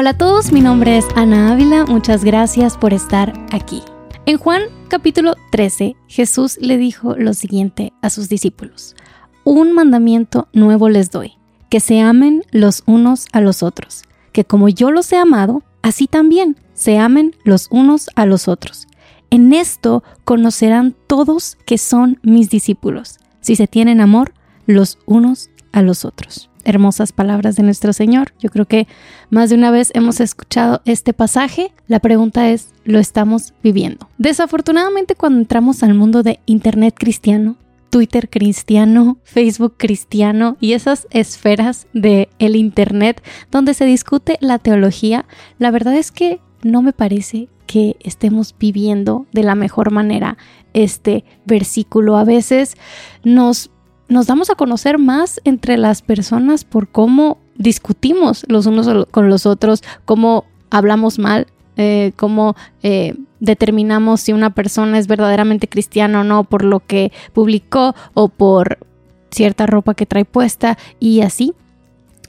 Hola a todos, mi nombre es Ana Ávila, muchas gracias por estar aquí. En Juan capítulo 13, Jesús le dijo lo siguiente a sus discípulos. Un mandamiento nuevo les doy, que se amen los unos a los otros, que como yo los he amado, así también se amen los unos a los otros. En esto conocerán todos que son mis discípulos, si se tienen amor los unos a los otros. Hermosas palabras de nuestro Señor. Yo creo que más de una vez hemos escuchado este pasaje. La pregunta es, ¿lo estamos viviendo? Desafortunadamente cuando entramos al mundo de Internet cristiano, Twitter cristiano, Facebook cristiano y esas esferas de el internet donde se discute la teología, la verdad es que no me parece que estemos viviendo de la mejor manera este versículo. A veces nos nos damos a conocer más entre las personas por cómo discutimos los unos con los otros, cómo hablamos mal, eh, cómo eh, determinamos si una persona es verdaderamente cristiana o no por lo que publicó o por cierta ropa que trae puesta y así.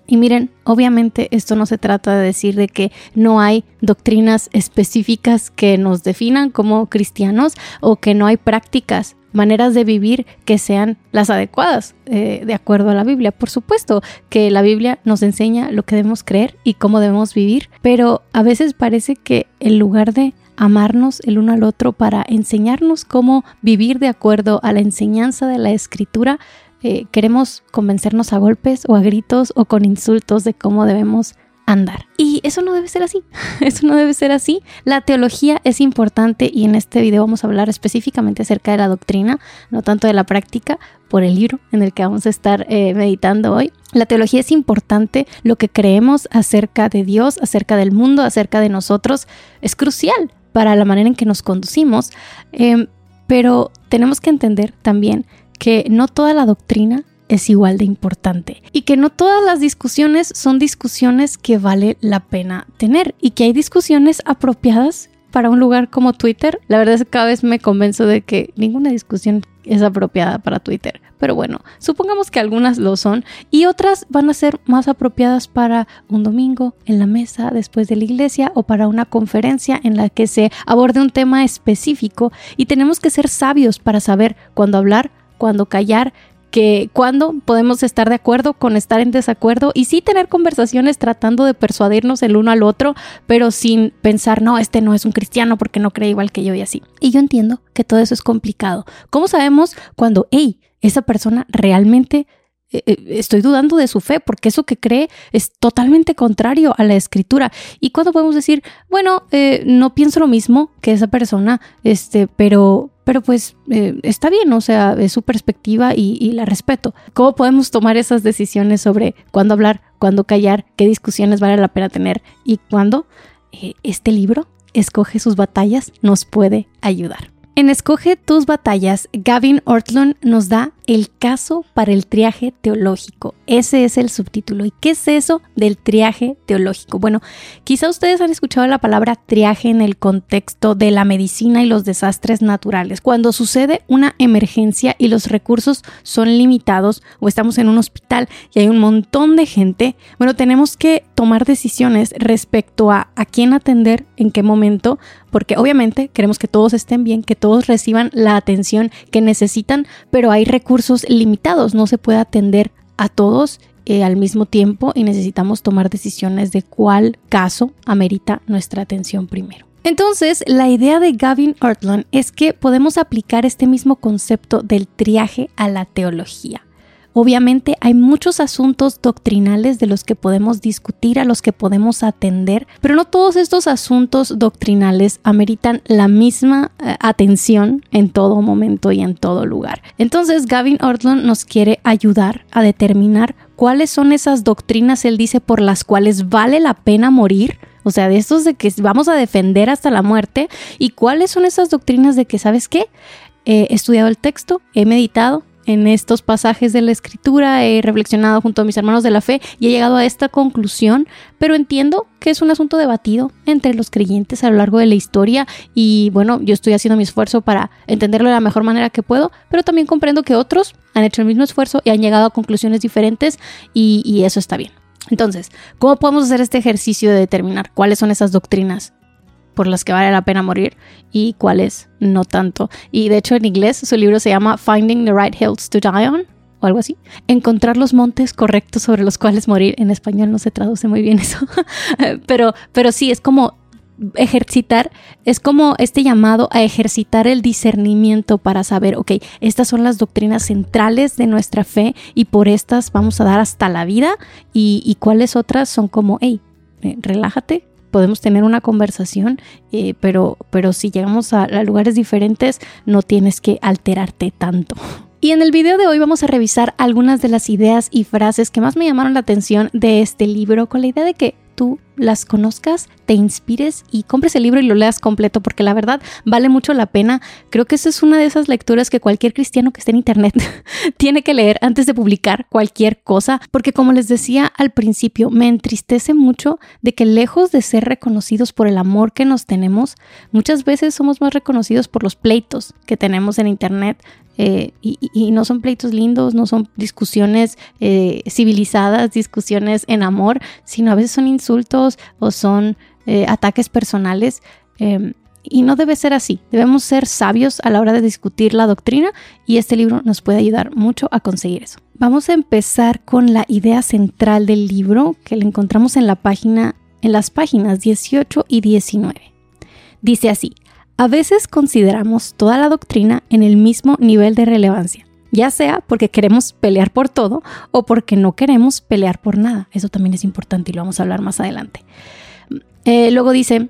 Y miren, obviamente esto no se trata de decir de que no hay doctrinas específicas que nos definan como cristianos o que no hay prácticas maneras de vivir que sean las adecuadas eh, de acuerdo a la Biblia. Por supuesto que la Biblia nos enseña lo que debemos creer y cómo debemos vivir, pero a veces parece que en lugar de amarnos el uno al otro para enseñarnos cómo vivir de acuerdo a la enseñanza de la escritura, eh, queremos convencernos a golpes o a gritos o con insultos de cómo debemos andar. Y eso no debe ser así, eso no debe ser así. La teología es importante y en este video vamos a hablar específicamente acerca de la doctrina, no tanto de la práctica, por el libro en el que vamos a estar eh, meditando hoy. La teología es importante, lo que creemos acerca de Dios, acerca del mundo, acerca de nosotros, es crucial para la manera en que nos conducimos, em, pero tenemos que entender también que no toda la doctrina es igual de importante y que no todas las discusiones son discusiones que vale la pena tener y que hay discusiones apropiadas para un lugar como Twitter. La verdad es que cada vez me convenzo de que ninguna discusión es apropiada para Twitter. Pero bueno, supongamos que algunas lo son y otras van a ser más apropiadas para un domingo en la mesa después de la iglesia o para una conferencia en la que se aborde un tema específico y tenemos que ser sabios para saber cuándo hablar, cuándo callar que cuando podemos estar de acuerdo con estar en desacuerdo y sí tener conversaciones tratando de persuadirnos el uno al otro, pero sin pensar, no, este no es un cristiano porque no cree igual que yo y así. Y yo entiendo que todo eso es complicado. ¿Cómo sabemos cuando, hey, esa persona realmente eh, eh, estoy dudando de su fe porque eso que cree es totalmente contrario a la escritura. Y cuando podemos decir, bueno, eh, no pienso lo mismo que esa persona, este, pero, pero pues está bien, o sea, es su perspectiva y, la respeto. ¿Cómo podemos tomar esas decisiones sobre cuándo hablar, cuándo callar, qué discusiones vale la pena tener y cuándo este libro, Escoge sus batallas, nos puede ayudar? En Escoge tus batallas, Gavin Ortlund nos da el caso para el triaje teológico. Ese es el subtítulo. ¿Y qué es eso del triaje teológico? Bueno, quizá ustedes han escuchado la palabra triaje en el contexto de la medicina y los desastres naturales. Cuando sucede una emergencia y los recursos son limitados o estamos en un hospital y hay un montón de gente, bueno, tenemos que tomar decisiones respecto a a quién atender, en qué momento, porque obviamente queremos que todos estén bien, que todos reciban la atención que necesitan, pero hay recursos limitados, no se puede atender a todos eh, al mismo tiempo y necesitamos tomar decisiones de cuál caso amerita nuestra atención primero. Entonces, la idea de Gavin Ortland es que podemos aplicar este mismo concepto del triaje a la teología. Obviamente hay muchos asuntos doctrinales de los que podemos discutir, a los que podemos atender, pero no todos estos asuntos doctrinales ameritan la misma eh, atención en todo momento y en todo lugar. Entonces Gavin Ortlund nos quiere ayudar a determinar cuáles son esas doctrinas, él dice, por las cuales vale la pena morir. O sea, de estos de que vamos a defender hasta la muerte. ¿Y cuáles son esas doctrinas de que, ¿sabes qué? he estudiado el texto, he meditado, en estos pasajes de la escritura, he reflexionado junto a mis hermanos de la fe y he llegado a esta conclusión, pero entiendo que es un asunto debatido entre los creyentes a lo largo de la historia y bueno, yo estoy haciendo mi esfuerzo para entenderlo de la mejor manera que puedo, pero también comprendo que otros han hecho el mismo esfuerzo y han llegado a conclusiones diferentes y, eso está bien. Entonces, ¿cómo podemos hacer este ejercicio de determinar cuáles son esas doctrinas por las que vale la pena morir y cuáles no tanto? Y de hecho en inglés su libro se llama Finding the Right Hills to Die On o algo así. Encontrar los montes correctos sobre los cuales morir. En español no se traduce muy bien eso. pero, pero sí, es como ejercitar, es como este llamado a ejercitar el discernimiento para saber, ok, estas son las doctrinas centrales de nuestra fe y por estas vamos a dar hasta la vida y, cuáles otras son como, hey, eh, relájate, podemos tener una conversación, eh, pero, pero si llegamos a, a lugares diferentes no tienes que alterarte tanto. Y en el video de hoy vamos a revisar algunas de las ideas y frases que más me llamaron la atención de este libro con la idea de que tú las conozcas, te inspires y compres el libro y lo leas completo porque la verdad vale mucho la pena. Creo que esa es una de esas lecturas que cualquier cristiano que esté en internet tiene que leer antes de publicar cualquier cosa porque como les decía al principio, me entristece mucho de que lejos de ser reconocidos por el amor que nos tenemos, muchas veces somos más reconocidos por los pleitos que tenemos en internet, eh, y, no son pleitos lindos, no son discusiones eh, civilizadas, discusiones en amor, sino a veces son insultos o son eh, ataques personales. Em, y no debe ser así. Debemos ser sabios a la hora de discutir la doctrina y este libro nos puede ayudar mucho a conseguir eso. Vamos a empezar con la idea central del libro que le encontramos en la página en las páginas 18 y 19. Dice así: a veces consideramos toda la doctrina en el mismo nivel de relevancia, ya sea porque queremos pelear por todo o porque no queremos pelear por nada. Eso también es importante y lo vamos a hablar más adelante. Eh, luego dice,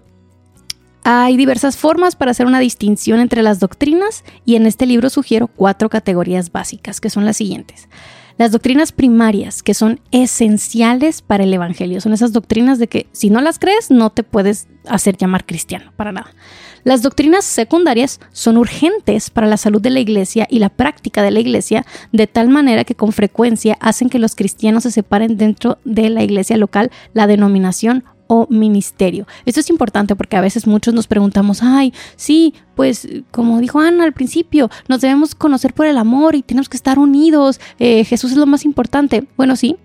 hay diversas formas para hacer una distinción entre las doctrinas y en este libro sugiero cuatro categorías básicas, que son las siguientes. Las doctrinas primarias, que son esenciales para el Evangelio, son esas doctrinas de que si no las crees no te puedes hacer llamar cristiano, para nada. Las doctrinas secundarias son urgentes para la salud de la iglesia y la práctica de la iglesia, de tal manera que con frecuencia hacen que los cristianos se separen dentro de la iglesia local, la denominación o ministerio. Esto es importante porque a veces muchos nos preguntamos, ay, sí, pues como dijo Ana al principio, nos debemos conocer por el amor y tenemos que estar unidos, eh, Jesús es lo más importante. Bueno, sí,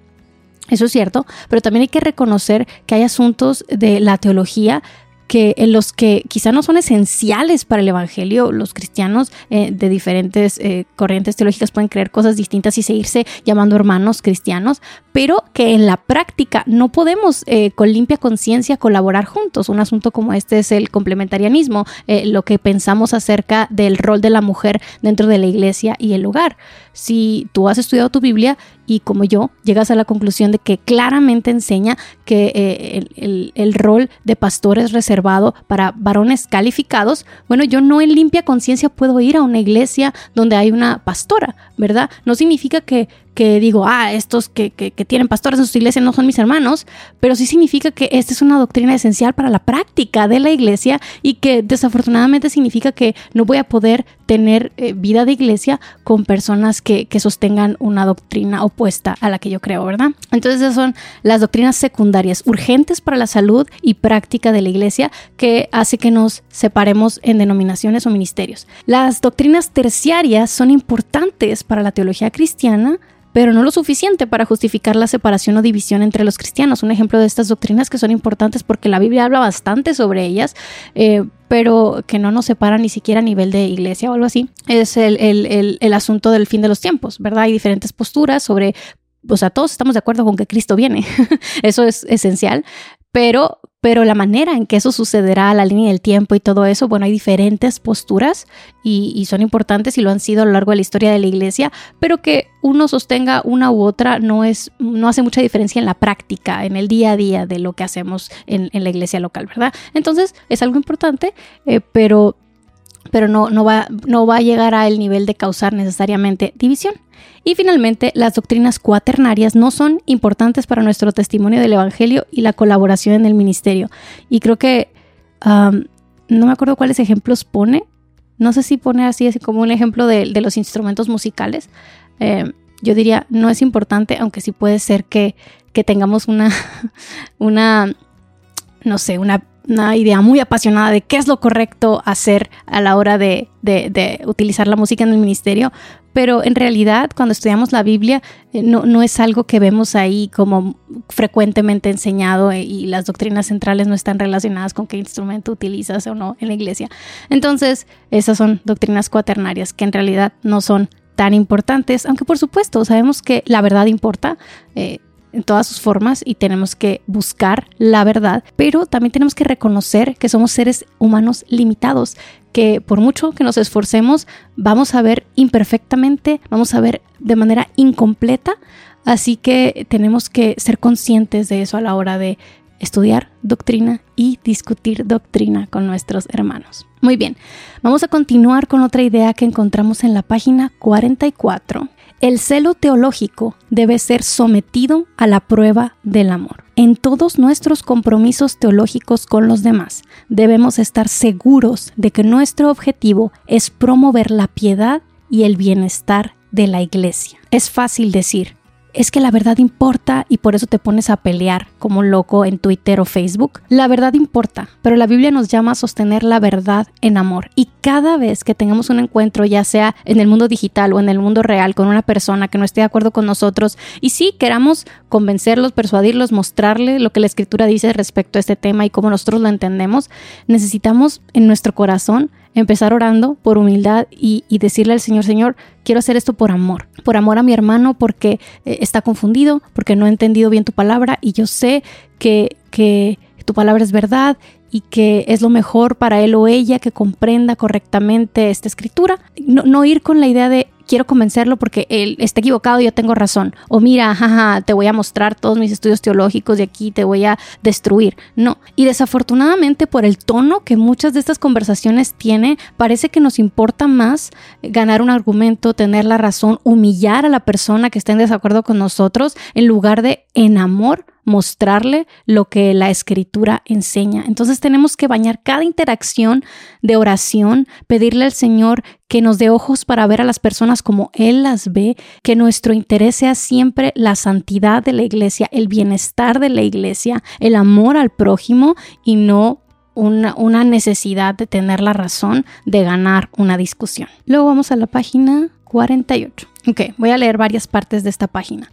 eso es cierto, pero también hay que reconocer que hay asuntos de la teología que en los que quizá no son esenciales para el Evangelio, los cristianos eh, de diferentes eh, corrientes teológicas pueden creer cosas distintas y seguirse llamando hermanos cristianos, pero que en la práctica no podemos eh, con limpia conciencia colaborar juntos. Un asunto como este es el complementarianismo, lo que pensamos acerca del rol de la mujer dentro de la iglesia y el hogar. Si tú has estudiado tu Biblia y como yo llegas a la conclusión de que claramente enseña que el, el rol de pastor es reservado, para varones calificados, bueno, yo no en limpia conciencia puedo ir a una iglesia donde hay una pastora, ¿verdad? No significa que que digo, ah, estos que, tienen pastores en sus iglesias no son mis hermanos, pero sí significa que esta es una doctrina esencial para la práctica de la iglesia y que desafortunadamente significa que no voy a poder tener eh, vida de iglesia con personas que, sostengan una doctrina opuesta a la que yo creo, ¿verdad? Entonces esas son las doctrinas secundarias urgentes para la salud y práctica de la iglesia que hace que nos separemos en denominaciones o ministerios. Las doctrinas terciarias son importantes para la teología cristiana, pero no lo suficiente para justificar la separación o división entre los cristianos. Un ejemplo de estas doctrinas que son importantes porque la Biblia habla bastante sobre ellas, eh, pero que no nos separan ni siquiera a nivel de iglesia o algo así, es el, el asunto del fin de los tiempos, ¿verdad? Hay diferentes posturas sobre o sea, todos estamos de acuerdo con que Cristo viene, eso es esencial, pero, pero la manera en que eso sucederá, la línea del tiempo y todo eso, bueno, hay diferentes posturas y, son importantes y lo han sido a lo largo de la historia de la iglesia, pero que uno sostenga una u otra no, es, no hace mucha diferencia en la práctica, en el día a día de lo que hacemos en, la iglesia local, ¿verdad? Entonces es algo importante, eh, pero pero no, no, va, no va a llegar a el nivel de causar necesariamente división. Y finalmente, las doctrinas cuaternarias no son importantes para nuestro testimonio del Evangelio y la colaboración en el ministerio. Y creo que no me acuerdo cuáles ejemplos pone. No sé si pone así, así como un ejemplo de, los instrumentos musicales. Em, yo diría, no es importante, aunque sí puede ser que, que tengamos una, una, no sé, una una idea muy apasionada de qué es lo correcto hacer a la hora de, utilizar la música en el ministerio, pero en realidad cuando estudiamos la Biblia eh, no, no, es algo que vemos ahí como frecuentemente enseñado eh, y las doctrinas centrales no están relacionadas con qué instrumento utilizas o no en la iglesia. Entonces, esas son doctrinas cuaternarias que en realidad no son tan importantes, aunque por supuesto sabemos que la verdad importa. Eh, en todas sus formas y tenemos que buscar la verdad, pero también tenemos que reconocer que somos seres humanos limitados, que por mucho que nos esforcemos, vamos a ver imperfectamente, vamos a ver de manera incompleta, así que tenemos que ser conscientes de eso a la hora de estudiar doctrina y discutir doctrina con nuestros hermanos. Muy bien, vamos a continuar con otra idea que encontramos en la página 44 el celo teológico debe ser sometido a la prueba del amor. En todos nuestros compromisos teológicos con los demás, debemos estar seguros de que nuestro objetivo es promover la piedad y el bienestar de la iglesia. Es fácil decir, es que la verdad importa y por eso te pones a pelear como loco en Twitter o Facebook. La verdad importa, pero la Biblia nos llama a sostener la verdad en amor. Y cada vez que tengamos un encuentro, ya sea en el mundo digital o en el mundo real, con una persona que no esté de acuerdo con nosotros, y sí queramos convencerlos, persuadirlos, mostrarle lo que la escritura dice respecto a este tema y cómo nosotros lo entendemos, necesitamos en nuestro corazón empezar orando por humildad y, decirle al Señor, Señor, quiero hacer esto por amor, por amor a mi hermano porque eh, está confundido, porque no ha entendido bien tu palabra y yo sé que, que tu palabra es verdad y que es lo mejor para él o ella que comprenda correctamente esta escritura. No, no ir con la idea de quiero convencerlo porque él está equivocado y yo tengo razón. O mira, jaja, te voy a mostrar todos mis estudios teológicos y aquí te voy a destruir. No. Y desafortunadamente por el tono que muchas de estas conversaciones tiene, parece que nos importa más ganar un argumento, tener la razón, humillar a la persona que esté en desacuerdo con nosotros, en lugar de en amor mostrarle lo que la escritura enseña. Entonces tenemos que bañar cada interacción de oración, pedirle al Señor que nos dé ojos para ver a las personas como Él las ve, que nuestro interés sea siempre la santidad de la iglesia, el bienestar de la iglesia, el amor al prójimo y no una, necesidad de tener la razón de ganar una discusión. Luego vamos a la página 48. Ok, voy a leer varias partes de esta página.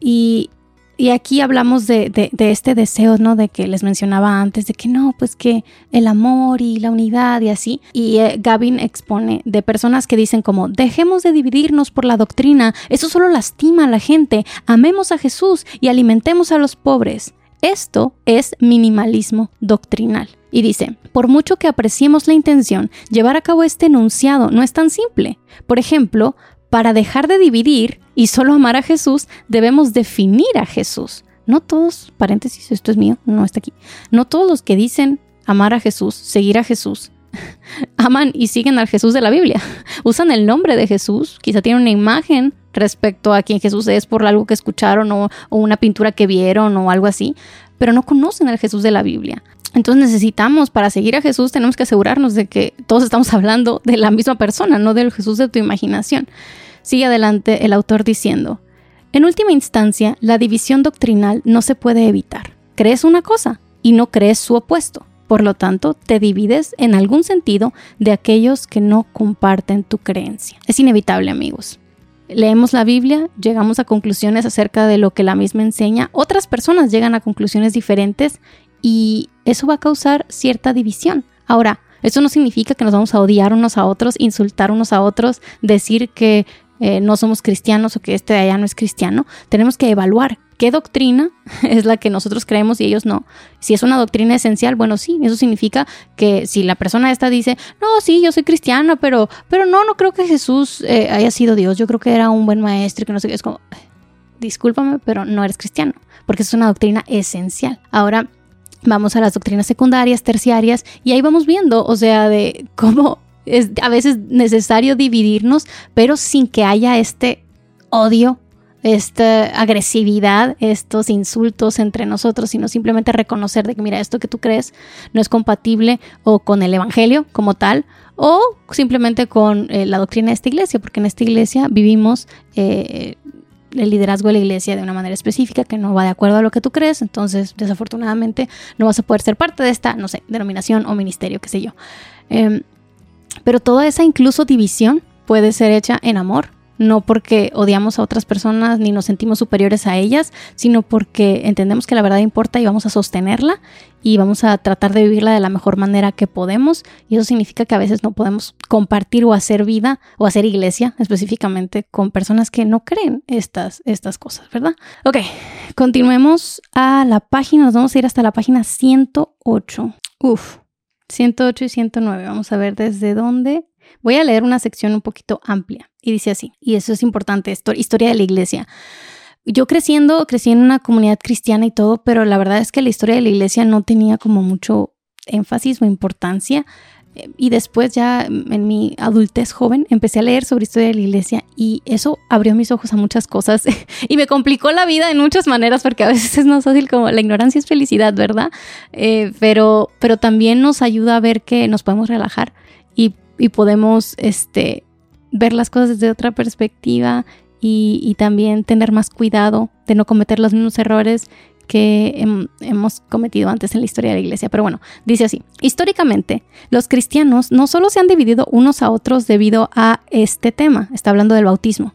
Y y aquí hablamos de, este deseo, ¿no? De que les mencionaba antes, de que no, pues que el amor y la unidad y así. Y eh, Gavin expone de personas que dicen como, dejemos de dividirnos por la doctrina, eso solo lastima a la gente, amemos a Jesús y alimentemos a los pobres. Esto es minimalismo doctrinal. Y dice, por mucho que apreciemos la intención, llevar a cabo este enunciado no es tan simple. Por ejemplo, para dejar de dividir y solo amar a Jesús, debemos definir a Jesús. No todos, paréntesis, esto es mío, no está aquí. No todos los que dicen amar a Jesús, seguir a Jesús, aman y siguen al Jesús de la Biblia. Usan el nombre de Jesús, quizá tienen una imagen respecto a quién Jesús es por algo que escucharon o, o una pintura que vieron o algo así, pero no conocen al Jesús de la Biblia. Entonces necesitamos, para seguir a Jesús, tenemos que asegurarnos de que todos estamos hablando de la misma persona, no del Jesús de tu imaginación. Sigue adelante el autor diciendo, en última instancia, la división doctrinal no se puede evitar. Crees una cosa y no crees su opuesto. Por lo tanto, te divides en algún sentido de aquellos que no comparten tu creencia. Es inevitable, amigos. Leemos la Biblia, llegamos a conclusiones acerca de lo que la misma enseña, otras personas llegan a conclusiones diferentes y eso va a causar cierta división. Ahora, eso no significa que nos vamos a odiar unos a otros, insultar unos a otros, decir que eh, no somos cristianos o que este de allá no es cristiano. Tenemos que evaluar qué doctrina es la que nosotros creemos y ellos no. Si es una doctrina esencial, bueno, sí, eso significa que si la persona esta dice, no, sí, yo soy cristiana, pero, pero no, no creo que Jesús eh, haya sido Dios, yo creo que era un buen maestro y que no sé qué, es como, discúlpame, pero no eres cristiano, porque es una doctrina esencial. Ahora, vamos a las doctrinas secundarias, terciarias, y ahí vamos viendo, o sea, de cómo es a veces necesario dividirnos, pero sin que haya este odio, esta agresividad, estos insultos entre nosotros, sino simplemente reconocer de que, mira, esto que tú crees no es compatible o con el Evangelio como tal, o simplemente con eh, la doctrina de esta iglesia, porque en esta iglesia vivimos eh, el liderazgo de la iglesia de una manera específica que no va de acuerdo a lo que tú crees, entonces desafortunadamente no vas a poder ser parte de esta, no sé, denominación o ministerio, qué sé yo. Em, pero toda esa incluso división puede ser hecha en amor, no porque odiamos a otras personas ni nos sentimos superiores a ellas, sino porque entendemos que la verdad importa y vamos a sostenerla y vamos a tratar de vivirla de la mejor manera que podemos. Y eso significa que a veces no podemos compartir o hacer vida o hacer iglesia específicamente con personas que no creen estas, estas cosas, ¿verdad? Ok, continuemos a la página, nos vamos a ir hasta la página 108. Uf, 108 y 109. Vamos a ver desde dónde Voy a leer una sección un poquito amplia y dice así, y eso es importante, historia de la iglesia. Yo creciendo, crecí en una comunidad cristiana y todo, pero la verdad es que la historia de la iglesia no tenía como mucho énfasis o importancia. Y después ya en mi adultez joven empecé a leer sobre historia de la iglesia y eso abrió mis ojos a muchas cosas y me complicó la vida en muchas maneras porque a veces es más fácil como la ignorancia es felicidad, ¿verdad? Eh, pero, pero también nos ayuda a ver que nos podemos relajar y y podemos este, ver las cosas desde otra perspectiva y, también tener más cuidado de no cometer los mismos errores que hemos cometido antes en la historia de la iglesia. Pero bueno, dice así, históricamente los cristianos no solo se han dividido unos a otros debido a este tema, está hablando del bautismo,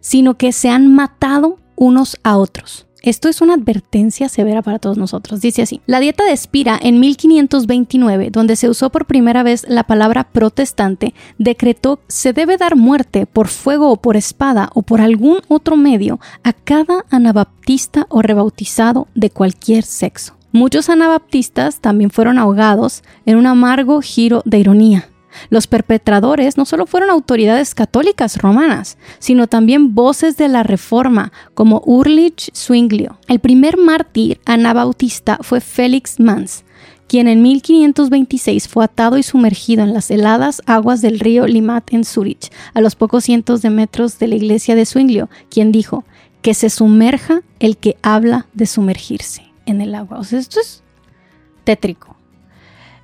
sino que se han matado unos a otros. Esto es una advertencia severa para todos nosotros. Dice así, la dieta de Espira en 1529, donde se usó por primera vez la palabra protestante, decretó se debe dar muerte por fuego o por espada o por algún otro medio a cada anabaptista o rebautizado de cualquier sexo. Muchos anabaptistas también fueron ahogados en un amargo giro de ironía. Los perpetradores no solo fueron autoridades católicas romanas, sino también voces de la Reforma, como Urlich Zwinglio. El primer mártir anabautista fue Félix Mans, quien en 1526 fue atado y sumergido en las heladas aguas del río Limat en Zurich, a los pocos cientos de metros de la iglesia de Zwinglio, quien dijo, que se sumerja el que habla de sumergirse en el agua. O sea, esto es tétrico.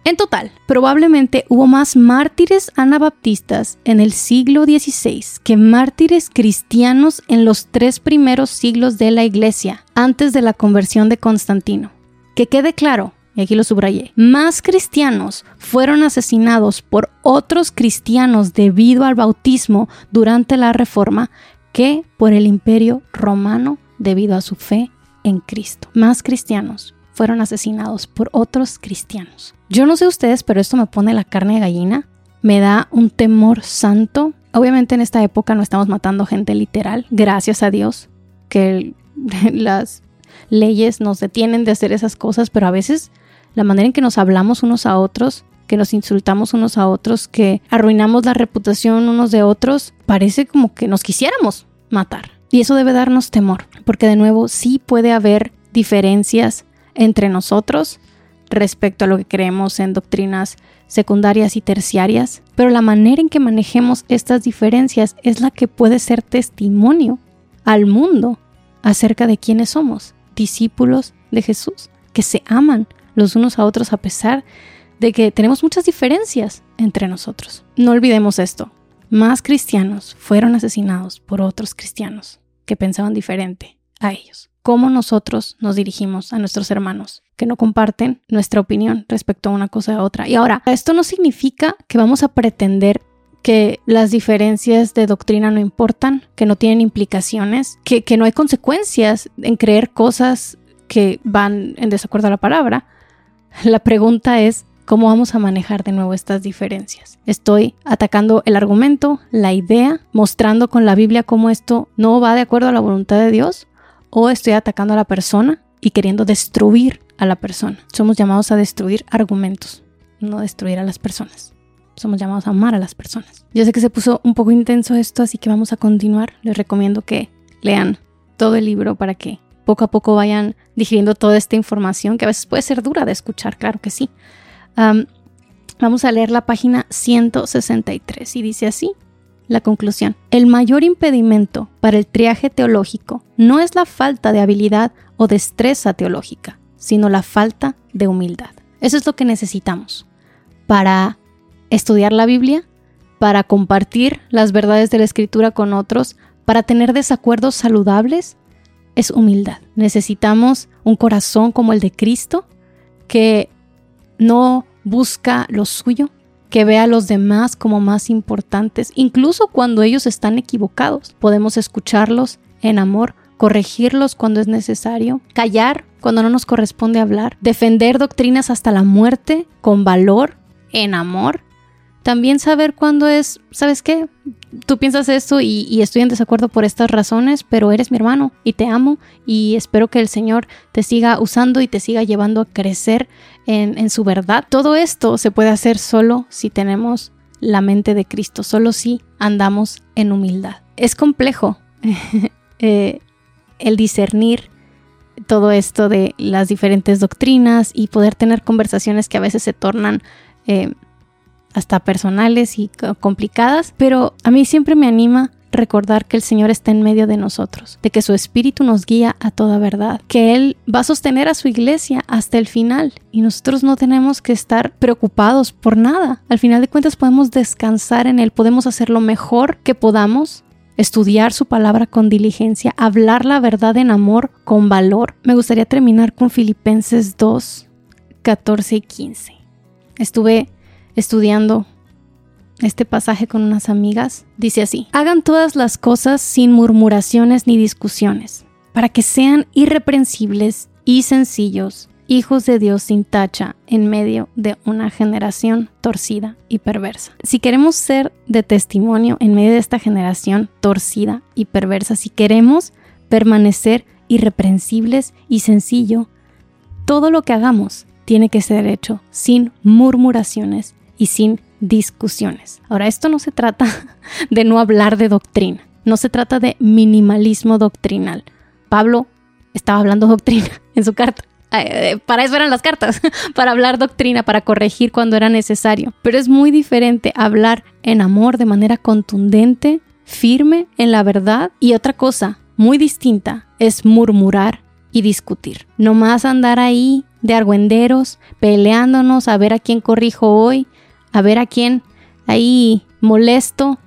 En total, probablemente hubo más mártires anabaptistas en el siglo XVI que mártires cristianos en los tres primeros siglos de la Iglesia, antes de la conversión de Constantino. Que quede claro, y aquí lo subrayé, más cristianos fueron asesinados por otros cristianos debido al bautismo durante la Reforma que por el imperio romano debido a su fe en Cristo. Más cristianos fueron asesinados por otros cristianos. Yo no sé ustedes, pero esto me pone la carne de gallina, me da un temor santo. Obviamente en esta época no estamos matando gente literal, gracias a Dios, que las leyes nos detienen de hacer esas cosas, pero a veces la manera en que nos hablamos unos a otros, que nos insultamos unos a otros, que arruinamos la reputación unos de otros, parece como que nos quisiéramos matar. Y eso debe darnos temor, porque de nuevo sí puede haber diferencias entre nosotros respecto a lo que creemos en doctrinas secundarias y terciarias, pero la manera en que manejemos estas diferencias es la que puede ser testimonio al mundo acerca de quiénes somos, discípulos de Jesús, que se aman los unos a otros a pesar de que tenemos muchas diferencias entre nosotros. No olvidemos esto, más cristianos fueron asesinados por otros cristianos que pensaban diferente a ellos cómo nosotros nos dirigimos a nuestros hermanos que no comparten nuestra opinión respecto a una cosa u otra. Y ahora, esto no significa que vamos a pretender que las diferencias de doctrina no importan, que no tienen implicaciones, que, que no hay consecuencias en creer cosas que van en desacuerdo a la palabra. La pregunta es, ¿cómo vamos a manejar de nuevo estas diferencias? Estoy atacando el argumento, la idea, mostrando con la Biblia cómo esto no va de acuerdo a la voluntad de Dios, o estoy atacando a la persona y queriendo destruir a la persona. Somos llamados a destruir argumentos, no destruir a las personas. Somos llamados a amar a las personas. Yo sé que se puso un poco intenso esto, así que vamos a continuar. Les recomiendo que lean todo el libro para que poco a poco vayan digiriendo toda esta información que a veces puede ser dura de escuchar, claro que sí. vamos a leer la página 163 y dice así. La conclusión. El mayor impedimento para el triaje teológico no es la falta de habilidad o destreza teológica, sino la falta de humildad. Eso es lo que necesitamos para estudiar la Biblia, para compartir las verdades de la Escritura con otros, para tener desacuerdos saludables, es humildad. Necesitamos un corazón como el de Cristo, que no busca lo suyo, que ve a los demás como más importantes, incluso cuando ellos están equivocados. Podemos escucharlos en amor, corregirlos cuando es necesario, callar cuando no nos corresponde hablar, defender doctrinas hasta la muerte con valor, en amor. También saber cuándo es, ¿sabes qué? Tú piensas esto y, estoy en desacuerdo por estas razones, pero eres mi hermano y te amo y espero que el Señor te siga usando y te siga llevando a crecer en, en su verdad. Todo esto se puede hacer solo si tenemos la mente de Cristo, solo si andamos en humildad. Es complejo eh, el discernir todo esto de las diferentes doctrinas y poder tener conversaciones que a veces se tornan eh, hasta personales y complicadas, pero a mí siempre me anima recordar que el Señor está en medio de nosotros, de que su Espíritu nos guía a toda verdad, que Él va a sostener a su iglesia hasta el final y nosotros no tenemos que estar preocupados por nada. Al final de cuentas podemos descansar en Él, podemos hacer lo mejor que podamos estudiar su palabra con diligencia, hablar la verdad en amor con valor. Me gustaría terminar con Filipenses 2, 14 y 15. Estuve estudiando este pasaje con unas amigas. Dice así, hagan todas las cosas sin murmuraciones ni discusiones, para que sean irreprensibles y sencillos hijos de Dios sin tacha en medio de una generación torcida y perversa. Si queremos ser de testimonio en medio de esta generación torcida y perversa, si queremos permanecer irreprensibles y sencillo, todo lo que hagamos tiene que ser hecho sin murmuraciones y sin discusiones. Ahora, esto no se trata de no hablar de doctrina, no se trata de minimalismo doctrinal. Pablo estaba hablando doctrina en su carta. Eh, para eso eran las cartas, para hablar doctrina, para corregir cuando era necesario. Pero es muy diferente hablar en amor de manera contundente, firme en la verdad. Y otra cosa muy distinta es murmurar y discutir. No más andar ahí de argüenderos, peleándonos a ver a quién corrijo hoy, a ver a quién ahí molesto,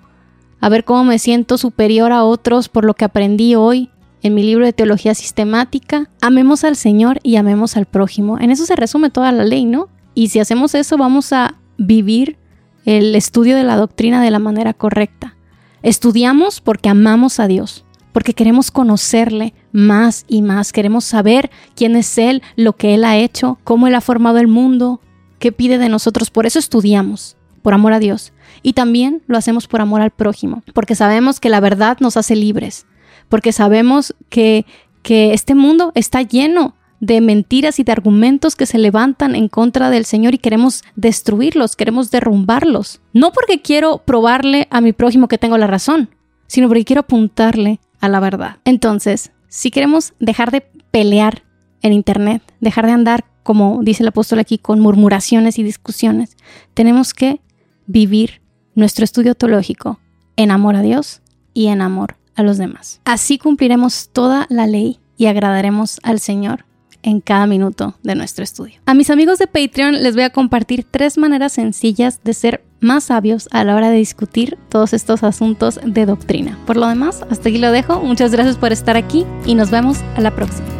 a ver cómo me siento superior a otros por lo que aprendí hoy en mi libro de teología sistemática, amemos al Señor y amemos al prójimo. En eso se resume toda la ley, ¿no? Y si hacemos eso vamos a vivir el estudio de la doctrina de la manera correcta. Estudiamos porque amamos a Dios, porque queremos conocerle más y más, queremos saber quién es Él, lo que Él ha hecho, cómo Él ha formado el mundo, qué pide de nosotros. Por eso estudiamos, por amor a Dios. Y también lo hacemos por amor al prójimo, porque sabemos que la verdad nos hace libres porque sabemos que, que este mundo está lleno de mentiras y de argumentos que se levantan en contra del Señor y queremos destruirlos, queremos derrumbarlos. No porque quiero probarle a mi prójimo que tengo la razón, sino porque quiero apuntarle a la verdad. Entonces, si queremos dejar de pelear en Internet, dejar de andar, como dice el apóstol aquí, con murmuraciones y discusiones, tenemos que vivir nuestro estudio teológico en amor a Dios y en amor a los demás. Así cumpliremos toda la ley y agradaremos al Señor en cada minuto de nuestro estudio. A mis amigos de Patreon les voy a compartir tres maneras sencillas de ser más sabios a la hora de discutir todos estos asuntos de doctrina. Por lo demás, hasta aquí lo dejo. Muchas gracias por estar aquí y nos vemos a la próxima.